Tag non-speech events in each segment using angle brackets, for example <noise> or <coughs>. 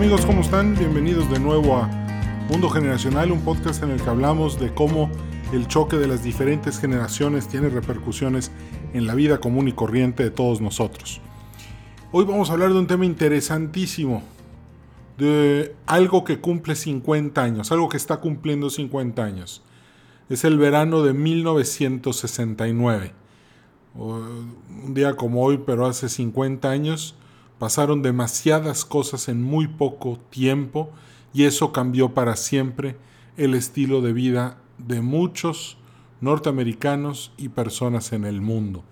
amigos, ¿cómo están? Bienvenidos de nuevo a Mundo Generacional, un podcast en el que hablamos de cómo el choque de las diferentes generaciones tiene repercusiones en la vida común y corriente de todos nosotros. Hoy vamos a hablar de un tema interesantísimo, de algo que cumple 50 años, algo que está cumpliendo 50 años. Es el verano de 1969. Un día como hoy, pero hace 50 años, pasaron demasiadas cosas en muy poco tiempo y eso cambió para siempre el estilo de vida de muchos norteamericanos y personas en el mundo.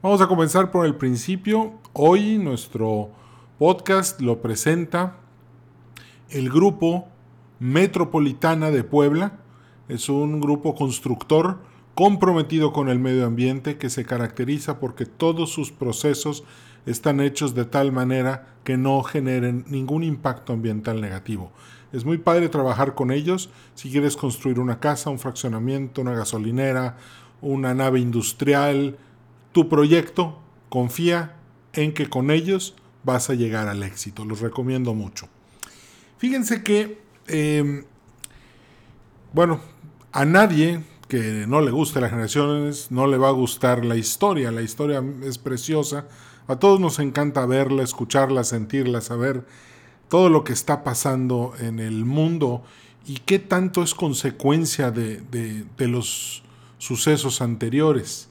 Vamos a comenzar por el principio. Hoy nuestro podcast lo presenta el grupo Metropolitana de Puebla. Es un grupo constructor comprometido con el medio ambiente que se caracteriza porque todos sus procesos están hechos de tal manera que no generen ningún impacto ambiental negativo. Es muy padre trabajar con ellos si quieres construir una casa, un fraccionamiento, una gasolinera, una nave industrial, tu proyecto, confía en que con ellos vas a llegar al éxito. Los recomiendo mucho. Fíjense que, em, bueno, a nadie que no le guste las generaciones no le va a gustar la historia. La historia es preciosa. A todos nos encanta verla, escucharla, sentirla, saber todo lo que está pasando en el mundo y qué tanto es consecuencia de, los sucesos anteriores.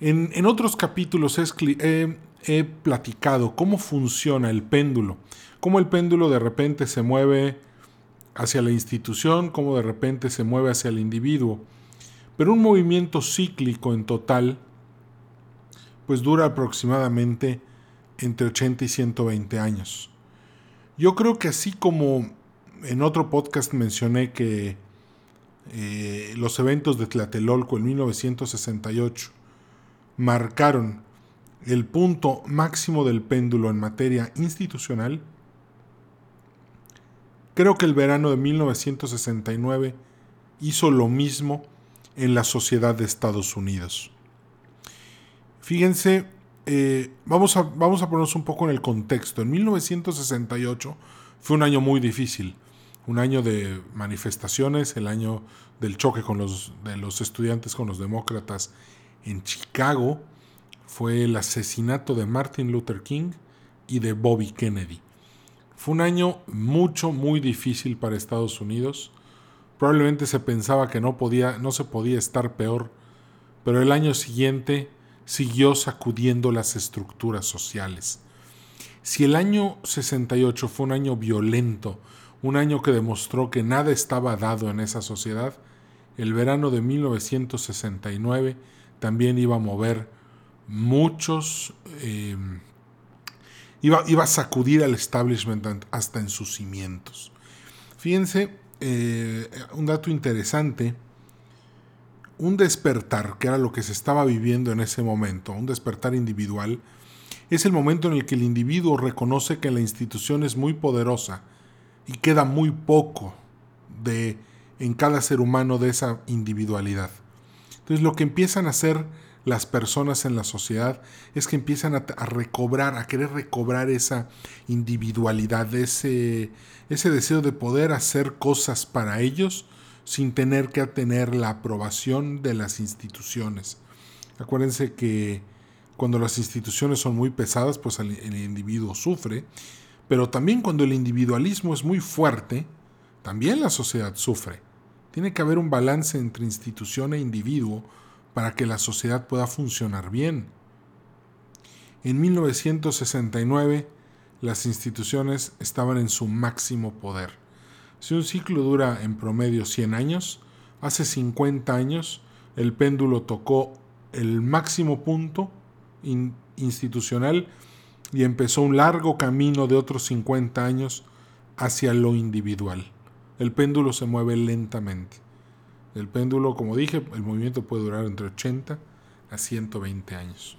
En, otros capítulos he, platicado cómo funciona el péndulo, cómo el péndulo de repente se mueve hacia la institución, cómo de repente se mueve hacia el individuo. Pero un movimiento cíclico en total, pues dura aproximadamente entre 80 y 120 años. Yo creo que así como en otro podcast mencioné que eh, los eventos de Tlatelolco en 1968 marcaron el punto máximo del péndulo en materia institucional, creo que el verano de 1969 hizo lo mismo en la sociedad de Estados Unidos. Fíjense eh, vamos, a, vamos a ponernos un poco en el contexto. En 1968 fue un año muy difícil, un año de manifestaciones, el año del choque con los, de los estudiantes con los demócratas en Chicago, fue el asesinato de Martin Luther King y de Bobby Kennedy. Fue un año mucho, muy difícil para Estados Unidos. Probablemente se pensaba que no, podía, no se podía estar peor, pero el año siguiente siguió sacudiendo las estructuras sociales. Si el año 68 fue un año violento, un año que demostró que nada estaba dado en esa sociedad, el verano de 1969 también iba a mover muchos, eh, iba, iba, a sacudir al establishment hasta en sus cimientos. Fíjense, eh, un dato interesante, un despertar, que era lo que se estaba viviendo en ese momento, un despertar individual, es el momento en el que el individuo reconoce que la institución es muy poderosa y queda muy poco de en cada ser humano de esa individualidad. Entonces lo que empiezan a hacer las personas en la sociedad es que empiezan a, recobrar, a querer recobrar esa individualidad, ese, ese deseo de poder hacer cosas para ellos sin tener que tener la aprobación de las instituciones. Acuérdense que cuando las instituciones son muy pesadas, pues el, individuo sufre, pero también cuando el individualismo es muy fuerte, también la sociedad sufre. Tiene que haber un balance entre institución e individuo para que la sociedad pueda funcionar bien. En 1969, las instituciones estaban en su máximo poder. Si un ciclo dura en promedio 100 años, hace 50 años el péndulo tocó el máximo punto institucional y empezó un largo camino de otros 50 años hacia lo individual. El péndulo se mueve lentamente. El péndulo, como dije, el movimiento puede durar entre 80 a 120 años.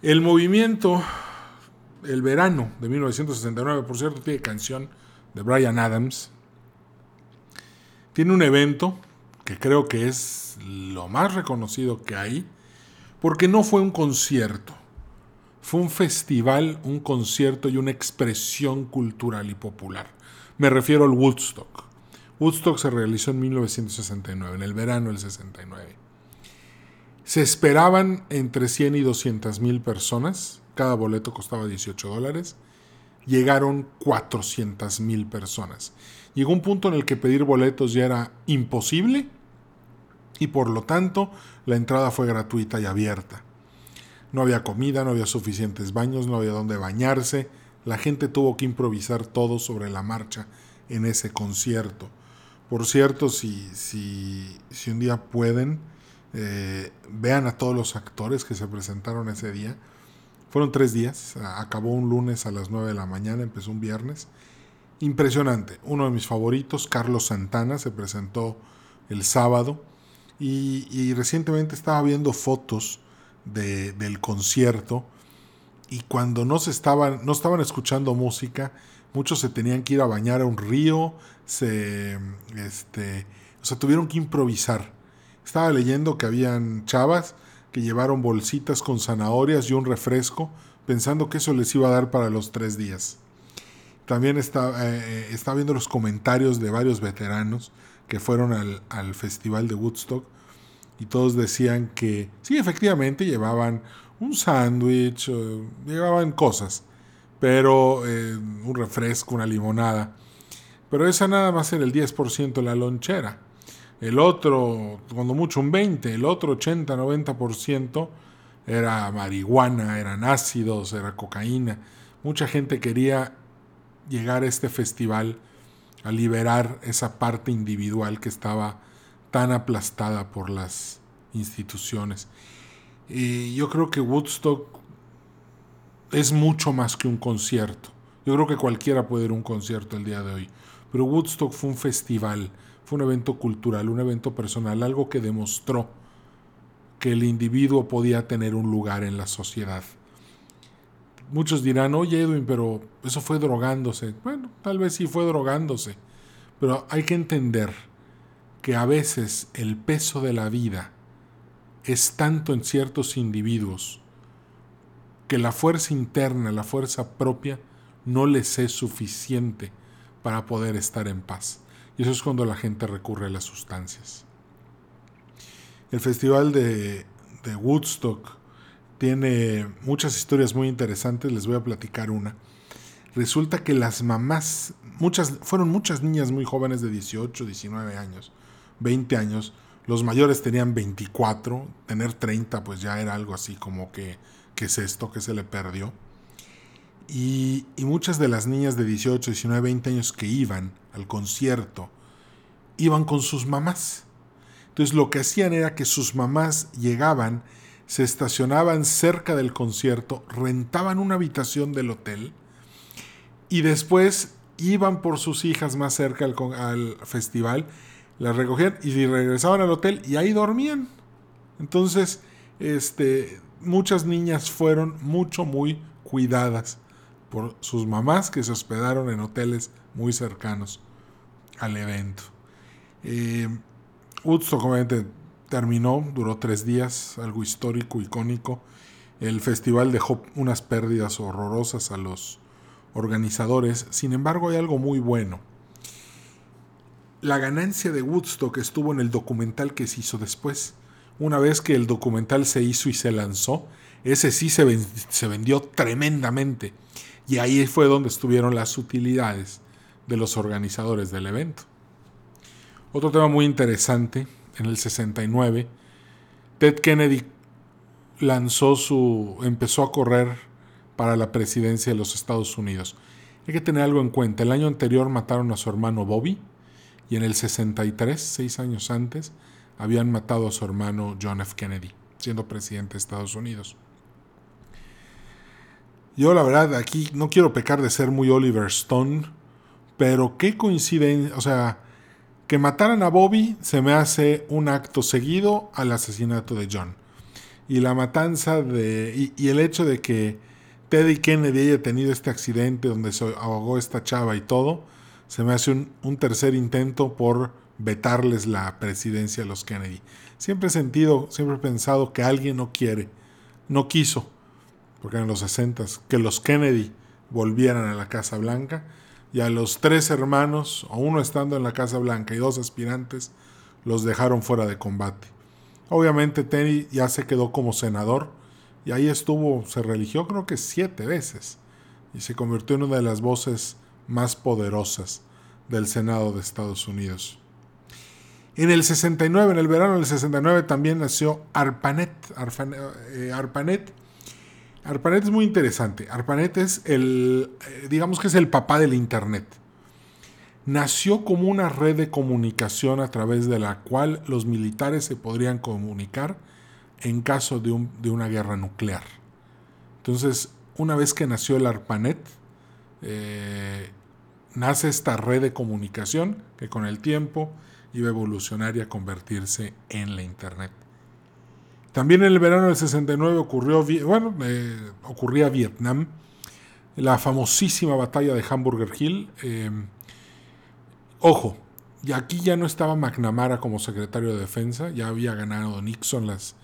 El movimiento, el verano de 1969, por cierto, tiene canción de Brian Adams, tiene un evento que creo que es lo más reconocido que hay, porque no fue un concierto, fue un festival, un concierto y una expresión cultural y popular. Me refiero al Woodstock. Woodstock se realizó en 1969, en el verano del 69. Se esperaban entre 100 y 200 mil personas. Cada boleto costaba 18 dólares. Llegaron 400 mil personas. Llegó un punto en el que pedir boletos ya era imposible y por lo tanto la entrada fue gratuita y abierta. No había comida, no había suficientes baños, no había dónde bañarse. La gente tuvo que improvisar todo sobre la marcha en ese concierto. Por cierto, si, si, si un día pueden, eh, vean a todos los actores que se presentaron ese día. Fueron tres días, acabó un lunes a las 9 de la mañana, empezó un viernes. Impresionante, uno de mis favoritos, Carlos Santana, se presentó el sábado y, recientemente estaba viendo fotos del concierto y cuando no, se estaban, no estaban escuchando música, muchos se tenían que ir a bañar a un río, se, este, o sea, tuvieron que improvisar. Estaba leyendo que habían chavas que llevaron bolsitas con zanahorias y un refresco, pensando que eso les iba a dar para los tres días. También está, eh, eh, está viendo los comentarios de varios veteranos que fueron al, festival de Woodstock y todos decían que sí, efectivamente llevaban un sándwich, llevaban cosas, pero eh, un refresco, una limonada. Pero esa nada más era el 10% de la lonchera. El otro, cuando mucho un 20, el otro 80-90% era marihuana, eran ácidos, era cocaína. Mucha gente quería llegar a este festival a liberar esa parte individual que estaba tan aplastada por las instituciones. Y yo creo que Woodstock es mucho más que un concierto. Yo creo que cualquiera puede ir a un concierto el día de hoy. Pero Woodstock fue un festival, fue un evento cultural, un evento personal, algo que demostró que el individuo podía tener un lugar en la sociedad. Muchos dirán, oye Edwin, pero eso fue drogándose. Bueno, tal vez sí fue drogándose, pero hay que entender que a veces el peso de la vida es tanto en ciertos individuos que la fuerza interna, la fuerza propia, no les es suficiente para poder estar en paz. Y eso es cuando la gente recurre a las sustancias. El festival de, Woodstock tiene muchas historias muy interesantes, les voy a platicar una. Resulta que las mamás, muchas, fueron muchas niñas muy jóvenes de 18, 19 años, 20 años. Los mayores tenían 24, tener 30 pues ya era algo así como que, ¿qué es esto? que se le perdió? Y, y muchas de las niñas de 18, 19, 20 años que iban al concierto, iban con sus mamás. Entonces lo que hacían era que sus mamás llegaban se estacionaban cerca del concierto, rentaban una habitación del hotel y después iban por sus hijas más cerca al, festival, las recogían y regresaban al hotel y ahí dormían. Entonces, este, muchas niñas fueron mucho, muy cuidadas por sus mamás que se hospedaron en hoteles muy cercanos al evento. Eh, Woodstock, obviamente, terminó, duró tres días, algo histórico, icónico. El festival dejó unas pérdidas horrorosas a los organizadores, sin embargo hay algo muy bueno. La ganancia de Woodstock estuvo en el documental que se hizo después. Una vez que el documental se hizo y se lanzó, ese sí se, se vendió tremendamente. Y ahí fue donde estuvieron las utilidades de los organizadores del evento. Otro tema muy interesante en el 69, Ted Kennedy lanzó su, empezó a correr para la presidencia de los Estados Unidos. Hay que tener algo en cuenta. El año anterior mataron a su hermano Bobby y en el 63, seis años antes, habían matado a su hermano John F. Kennedy, siendo presidente de Estados Unidos. Yo la verdad aquí no quiero pecar de ser muy Oliver Stone, pero qué coincidencia, o sea, que mataran a Bobby se me hace un acto seguido al asesinato de John. Y la matanza de. Y, el hecho de que Teddy Kennedy haya tenido este accidente donde se ahogó esta chava y todo, se me hace un, un tercer intento por vetarles la presidencia a los Kennedy. Siempre he sentido, siempre he pensado que alguien no quiere, no quiso porque eran los 60, que los Kennedy volvieran a la Casa Blanca y a los tres hermanos, o uno estando en la Casa Blanca y dos aspirantes, los dejaron fuera de combate. Obviamente Teddy ya se quedó como senador y ahí estuvo, se religió creo que siete veces y se convirtió en una de las voces más poderosas del Senado de Estados Unidos. En el 69, en el verano del 69 también nació ARPANET. Eh, ARPANET, ARPANET es muy interesante. ARPANET es el, eh, digamos que es el papá del Internet. Nació como una red de comunicación a través de la cual los militares se podrían comunicar en caso de, de una guerra nuclear. Entonces, una vez que nació el ARPANET, eh, nace esta red de comunicación que con el tiempo iba a evolucionar y a convertirse en la Internet. También en el verano del 69 ocurrió, bueno, eh, ocurría Vietnam, la famosísima batalla de Hamburger Hill. Eh, ojo, y aquí ya no estaba McNamara como secretario de defensa, ya había ganado Nixon las,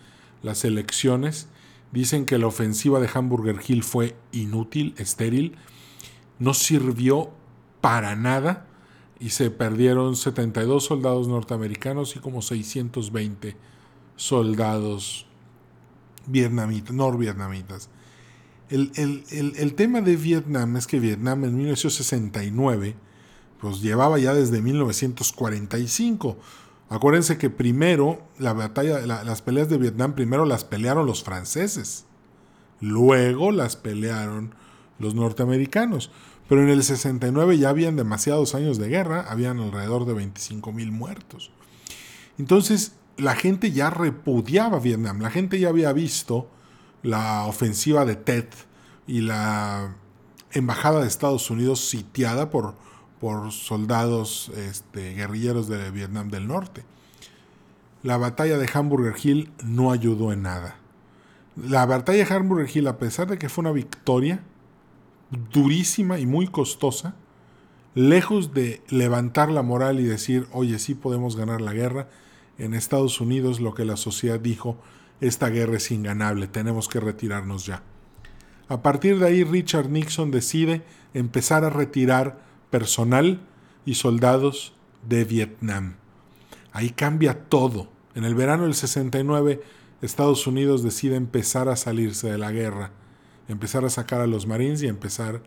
las elecciones. Dicen que la ofensiva de Hamburger Hill fue inútil, estéril, no sirvió para nada y se perdieron 72 soldados norteamericanos y como 620 soldados vietnamitas, norvietnamitas. El, el, tema de Vietnam es que Vietnam en 1969 pues llevaba ya desde 1945. Acuérdense que primero la batalla, las peleas de Vietnam primero las pelearon los franceses, luego las pelearon los norteamericanos. Pero en el 69 ya habían demasiados años de guerra, habían alrededor de 25 mil muertos. Entonces la gente ya repudiaba Vietnam, la gente ya había visto la ofensiva de Tet y la embajada de Estados Unidos sitiada por, por soldados este, guerrilleros de Vietnam del Norte. La batalla de Hamburger Hill no ayudó en nada. La batalla de Hamburger Hill, a pesar de que fue una victoria, durísima y muy costosa, lejos de levantar la moral y decir, oye, sí podemos ganar la guerra, en Estados Unidos lo que la sociedad dijo, esta guerra es inganable, tenemos que retirarnos ya. A partir de ahí Richard Nixon decide empezar a retirar personal y soldados de Vietnam. Ahí cambia todo. En el verano del 69 Estados Unidos decide empezar a salirse de la guerra empezar a sacar a los Marines y empezar,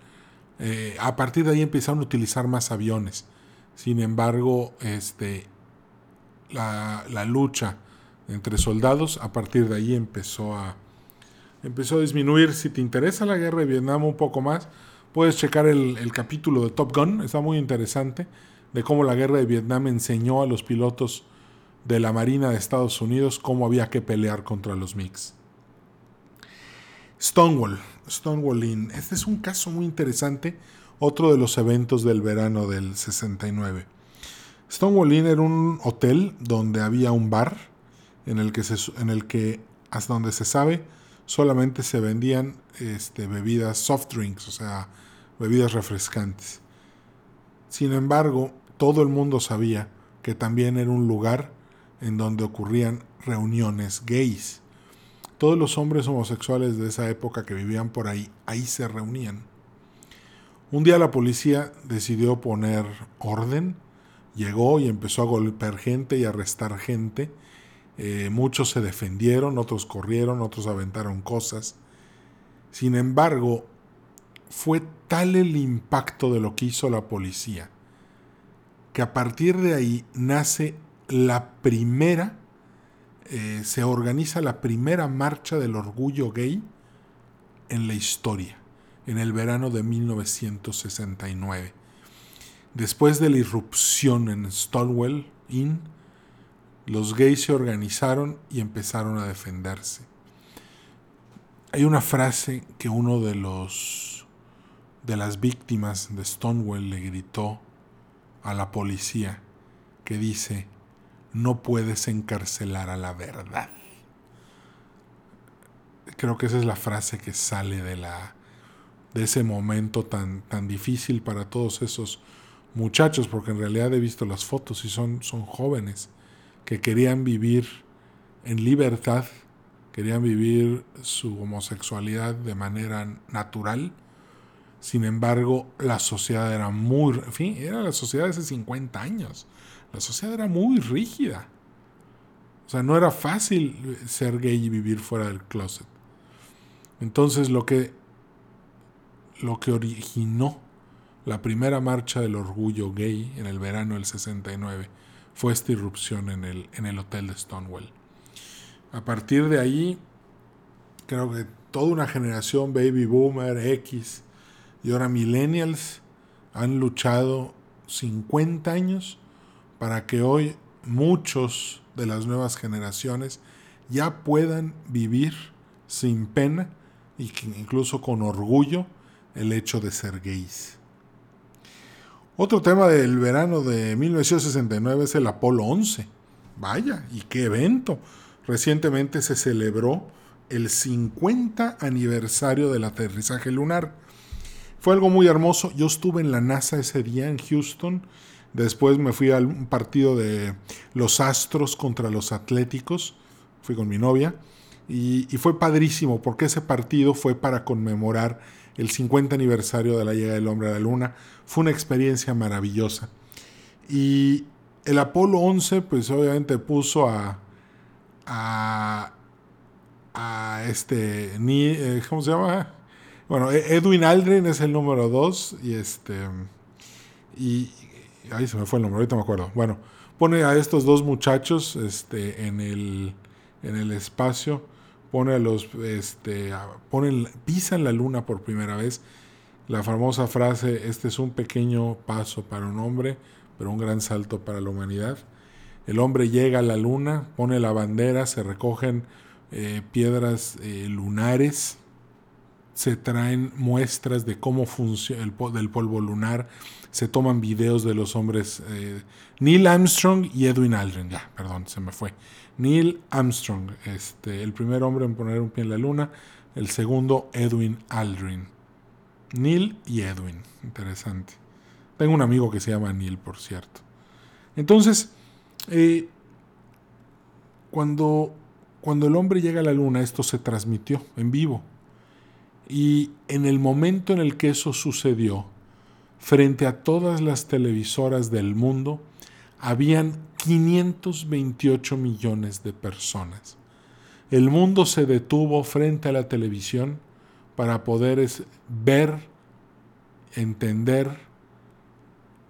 eh, a partir de ahí empezaron a utilizar más aviones. Sin embargo, este, la, lucha entre soldados, a partir de ahí empezó a, empezó a disminuir. Si te interesa la guerra de Vietnam un poco más, puedes checar el, capítulo de Top Gun, está muy interesante, de cómo la guerra de Vietnam enseñó a los pilotos de la Marina de Estados Unidos cómo había que pelear contra los MiGs. Stonewall, Stonewall Inn. Este es un caso muy interesante, otro de los eventos del verano del 69. Stonewall Inn era un hotel donde había un bar en el que, en el que hasta donde se sabe, solamente se vendían este, bebidas soft drinks, o sea, bebidas refrescantes. Sin embargo, todo el mundo sabía que también era un lugar en donde ocurrían reuniones gays. Todos los hombres homosexuales de esa época que vivían por ahí, ahí se reunían. Un día la policía decidió poner orden, llegó y empezó a golpear gente y arrestar gente. Eh, muchos se defendieron, otros corrieron, otros aventaron cosas. Sin embargo, fue tal el impacto de lo que hizo la policía que a partir de ahí nace la primera eh, se organiza la primera marcha del orgullo gay en la historia, en el verano de 1969. Después de la irrupción en Stonewall Inn, los gays se organizaron y empezaron a defenderse. Hay una frase que uno de los de las víctimas de Stonewall le gritó a la policía que dice, no puedes encarcelar a la verdad. Creo que esa es la frase que sale de la de ese momento tan, tan difícil para todos esos muchachos, porque en realidad he visto las fotos y son, son jóvenes que querían vivir en libertad querían vivir su homosexualidad de manera natural. Sin embargo, la sociedad era muy, en fin, era la sociedad de hace 50 años. La sociedad era muy rígida. O sea, no era fácil ser gay y vivir fuera del closet. Entonces, lo que lo que originó la primera marcha del orgullo gay en el verano del 69 fue esta irrupción en el, en el hotel de Stonewall. A partir de ahí, creo que toda una generación baby boomer, X y ahora millennials han luchado 50 años para que hoy muchos de las nuevas generaciones ya puedan vivir sin pena y incluso con orgullo el hecho de ser gays. Otro tema del verano de 1969 es el Apolo 11. Vaya, y qué evento. Recientemente se celebró el 50 aniversario del aterrizaje lunar. Fue algo muy hermoso. Yo estuve en la NASA ese día en Houston. Después me fui a un partido de los Astros contra los Atléticos. Fui con mi novia. Y, y fue padrísimo porque ese partido fue para conmemorar el 50 aniversario de la llegada del hombre a la luna. Fue una experiencia maravillosa. Y el Apolo 11, pues obviamente puso a, a, a este, eh, ¿cómo se llama? Bueno, e-, Edwin Aldrin es el número 2 y este, y, ahí se me fue el nombre, ahorita me acuerdo. Bueno, pone a estos dos muchachos este, en, el, en el espacio pone a los, este, pisan la luna por primera vez. La famosa frase, este es un pequeño paso para un hombre, pero un gran salto para la humanidad. El hombre llega a la luna, pone la bandera, se recogen eh, piedras eh, lunares, se traen muestras de cómo funciona el del polvo lunar, se toman videos de los hombres eh, Neil Armstrong y Edwin Aldrin, ya, perdón, se me fue. Neil Armstrong, este, el primer hombre en poner un pie en la luna, el segundo Edwin Aldrin. Neil y Edwin, interesante. Tengo un amigo que se llama Neil, por cierto. Entonces, eh, cuando, cuando el hombre llega a la luna, esto se transmitió en vivo. Y en el momento en el que eso sucedió, frente a todas las televisoras del mundo, habían 528 millones de personas. El mundo se detuvo frente a la televisión para poder ver, entender,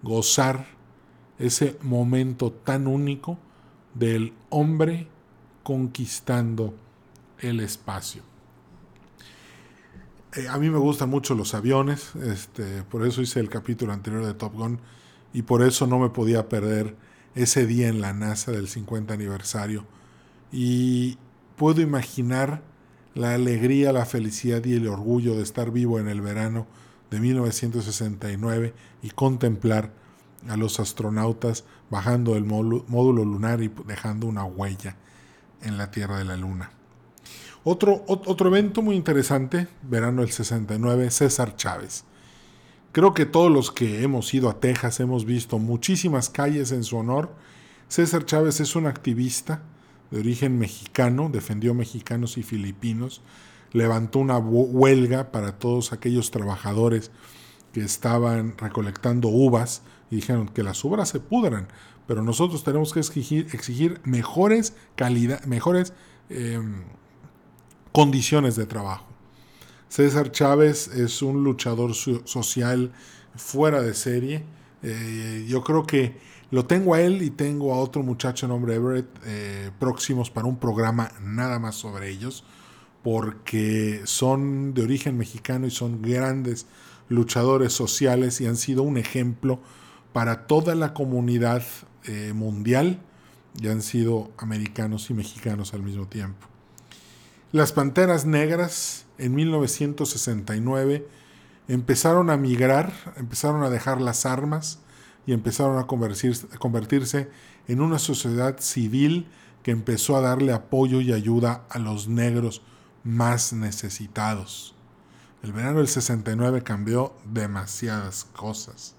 gozar ese momento tan único del hombre conquistando el espacio. Eh, a mí me gustan mucho los aviones, este, por eso hice el capítulo anterior de Top Gun y por eso no me podía perder ese día en la NASA del 50 aniversario. Y puedo imaginar la alegría, la felicidad y el orgullo de estar vivo en el verano de 1969 y contemplar a los astronautas bajando del módulo lunar y dejando una huella en la Tierra de la Luna. Otro, otro evento muy interesante, verano del 69, César Chávez. Creo que todos los que hemos ido a Texas hemos visto muchísimas calles en su honor. César Chávez es un activista de origen mexicano, defendió mexicanos y filipinos, levantó una huelga para todos aquellos trabajadores que estaban recolectando uvas y dijeron que las uvas se pudran, pero nosotros tenemos que exigir, mejores calidad, mejores em, condiciones de trabajo. César Chávez es un luchador social fuera de serie. Eh, yo creo que lo tengo a él y tengo a otro muchacho nombre Everett eh, próximos para un programa nada más sobre ellos, porque son de origen mexicano y son grandes luchadores sociales y han sido un ejemplo para toda la comunidad eh, mundial y han sido americanos y mexicanos al mismo tiempo. Las Panteras Negras en 1969 empezaron a migrar, empezaron a dejar las armas y empezaron a convertirse, en una sociedad civil que empezó a darle apoyo y ayuda a los negros más necesitados. El verano del 69 cambió demasiadas cosas.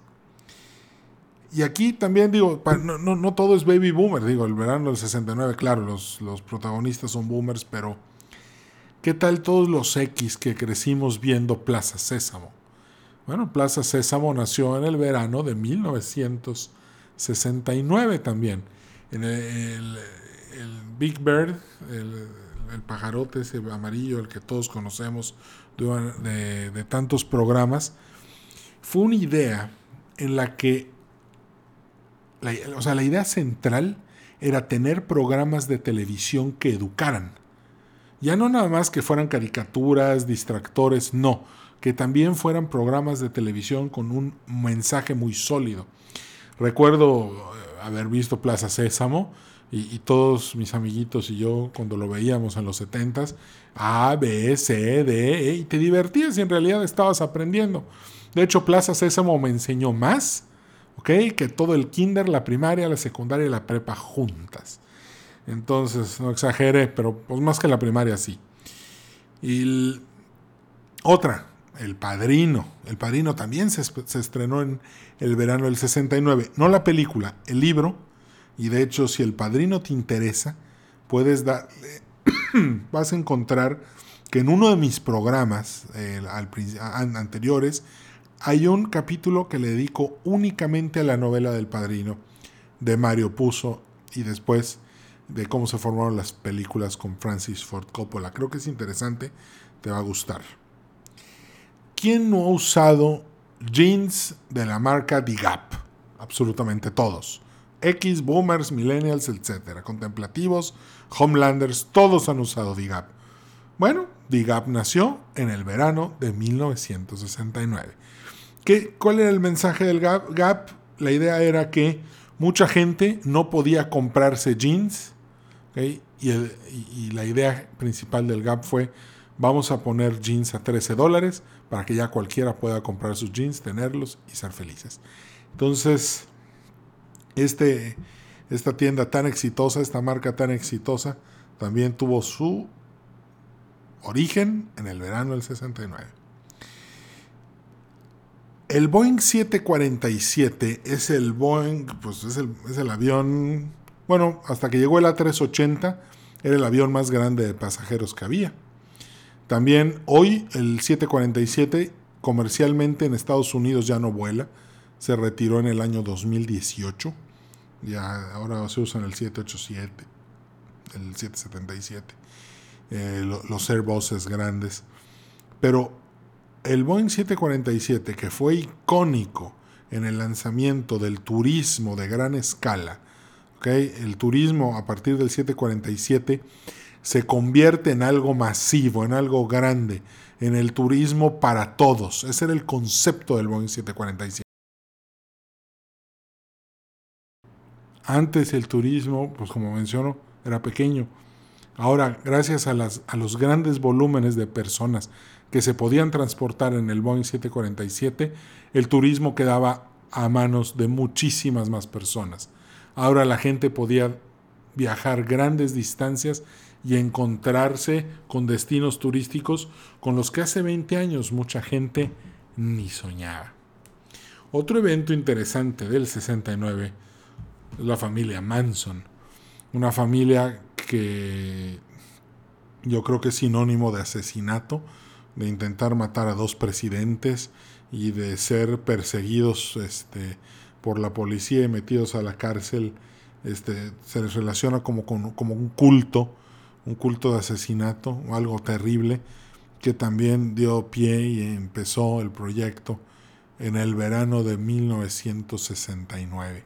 Y aquí también digo, no, no, todo es baby boomer, digo, el verano del 69, claro, los, los protagonistas son boomers, pero ¿Qué tal todos los X que crecimos viendo Plaza Sésamo? Bueno, Plaza Sésamo nació en el verano de 1969 también. En el, Big Bird, el, pajarote ese amarillo, el que todos conocemos de, tantos programas, fue una idea en la que, o sea, la idea central era tener programas de televisión que educaran. Ya no nada más que fueran caricaturas, distractores, no, que también fueran programas de televisión con un mensaje muy sólido. Recuerdo eh, haber visto Plaza Sésamo y, todos mis amiguitos y yo cuando lo veíamos en los 70s, A, B, C, D, E, y te divertías y en realidad estabas aprendiendo. De hecho, Plaza Sésamo me enseñó más que todo el kinder, la primaria, la secundaria y la prepa juntas. Entonces, no exagere, pero pues más que la primaria sí. Y otra, El Padrino. El Padrino también se, se, estrenó en el verano del 69. No la película, el libro. Y de hecho, si El Padrino te interesa, puedes darle... <coughs> vas a encontrar que en uno de mis programas anteriores hay un capítulo que le dedico únicamente a la novela del padrino de Mario Puzo y después de cómo se formaron las películas con Francis Ford Coppola. Creo que es interesante, te va a gustar. ¿Quién no ha usado jeans de la marca The Gap? Absolutamente todos. X, boomers, millennials, etc. Contemplativos, homelanders, todos han usado The Gap. Bueno, The Gap nació en el verano de 1969. ¿Cuál era el mensaje del Gap? La idea era que mucha gente no podía comprarse jeans. Y, la idea principal del Gap fue, vamos a poner jeans a 13 dólares para que ya cualquiera pueda comprar sus jeans, tenerlos y ser felices. Entonces, este, esta tienda tan exitosa, esta marca tan exitosa, también tuvo su origen en el verano del 69. El Boeing 747 es el Boeing, pues es el, avión, bueno, hasta que llegó el A380 era el avión más grande de pasajeros que había. También hoy el 747 comercialmente en Estados Unidos ya no vuela, se retiró en el año 2018, ya ahora se usan el 787, el 777, eh, los Airbuses grandes, pero el Boeing 747, que fue icónico en el lanzamiento del turismo de gran escala, el turismo a partir del 747 se convierte en algo masivo, en algo grande, en el turismo para todos. Ese era el concepto del Boeing 747. Antes el turismo, pues como menciono, era pequeño. Ahora, gracias a, a los grandes volúmenes de personas que se podían transportar en el Boeing 747, el turismo quedaba a manos de muchísimas más personas. Ahora la gente podía viajar grandes distancias y encontrarse con destinos turísticos con los que hace 20 años mucha gente ni soñaba. Otro evento interesante del 69 es la familia Manson, una familia que yo creo que es sinónimo de asesinato, de intentar matar a dos presidentes y de ser perseguidos este, por la policía y metidos a la cárcel, este, se les relaciona como, como un culto, un culto de asesinato, algo terrible, que también dio pie y empezó el proyecto en el verano de 1969.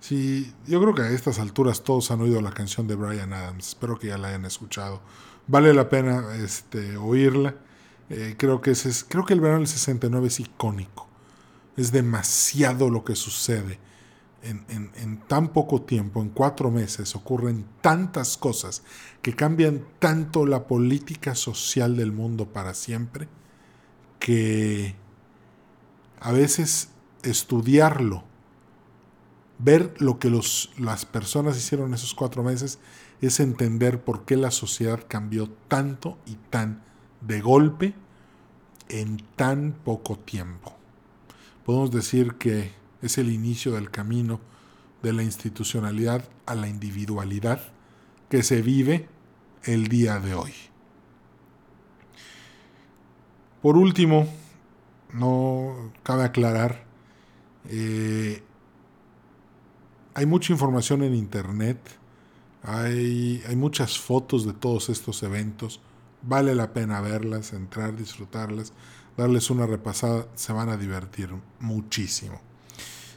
Sí, yo creo que a estas alturas todos han oído la canción de Brian Adams, espero que ya la hayan escuchado vale la pena este, oírla. Eh, creo, que es, creo que el verano del 69 es icónico. Es demasiado lo que sucede. En, tan poco tiempo, en cuatro meses, ocurren tantas cosas que cambian tanto la política social del mundo para siempre, que a veces estudiarlo, ver lo que los, las personas hicieron esos cuatro meses, es entender por qué la sociedad cambió tanto y tan de golpe en tan poco tiempo. Podemos decir que es el inicio del camino de la institucionalidad a la individualidad que se vive el día de hoy. Por último, no cabe aclarar, eh, hay mucha información en internet, hay, hay muchas fotos de todos estos eventos, vale la pena verlas, entrar, disfrutarlas, darles una repasada, se van a divertir muchísimo.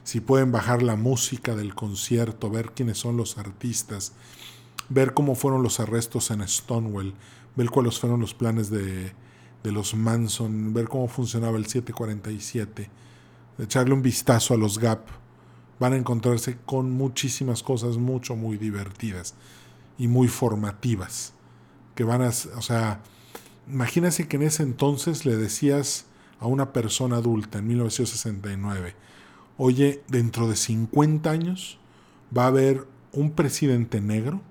Si pueden bajar la música del concierto, ver quiénes son los artistas, ver cómo fueron los arrestos en Stonewall, ver cuáles fueron los planes de, de los Manson, ver cómo funcionaba el 747, echarle un vistazo a los Gap, van a encontrarse con muchísimas cosas mucho, muy divertidas y muy formativas. Que van a, o sea, imagínense que en ese entonces le decías a una persona adulta en 1969, oye, dentro de 50 años va a haber un presidente negro,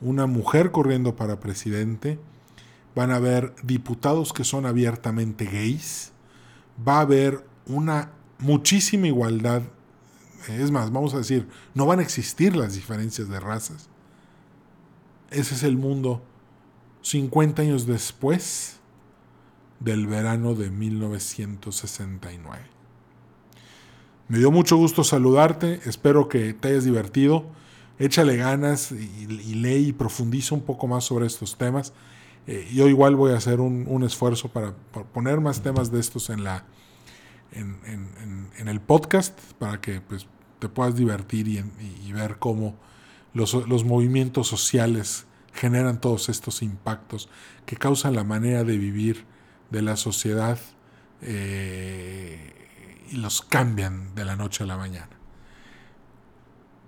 una mujer corriendo para presidente, van a haber diputados que son abiertamente gays, va a haber una muchísima igualdad, es más, vamos a decir, no van a existir las diferencias de razas. Ese es el mundo 50 años después del verano de 1969. Me dio mucho gusto saludarte, espero que te hayas divertido, échale ganas y, lee y profundiza un poco más sobre estos temas. Eh, yo igual voy a hacer un, esfuerzo para, poner más temas de estos en, la, en, el podcast para que pues, te puedas divertir y, ver cómo los, movimientos sociales generan todos estos impactos que causan la manera de vivir de la sociedad eh, y los cambian de la noche a la mañana.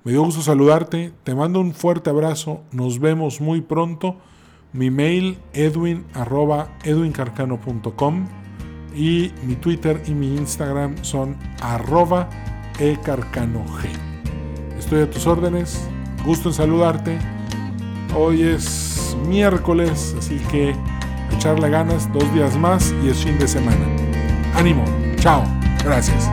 Me dio gusto saludarte, te mando un fuerte abrazo, nos vemos muy pronto. Mi mail edwin y mi Twitter y mi Instagram son arroba ecarcanog. Estoy a tus órdenes, gusto en saludarte. Hoy es miércoles, así que echarle ganas dos días más y es fin de semana. Ánimo, chao, gracias.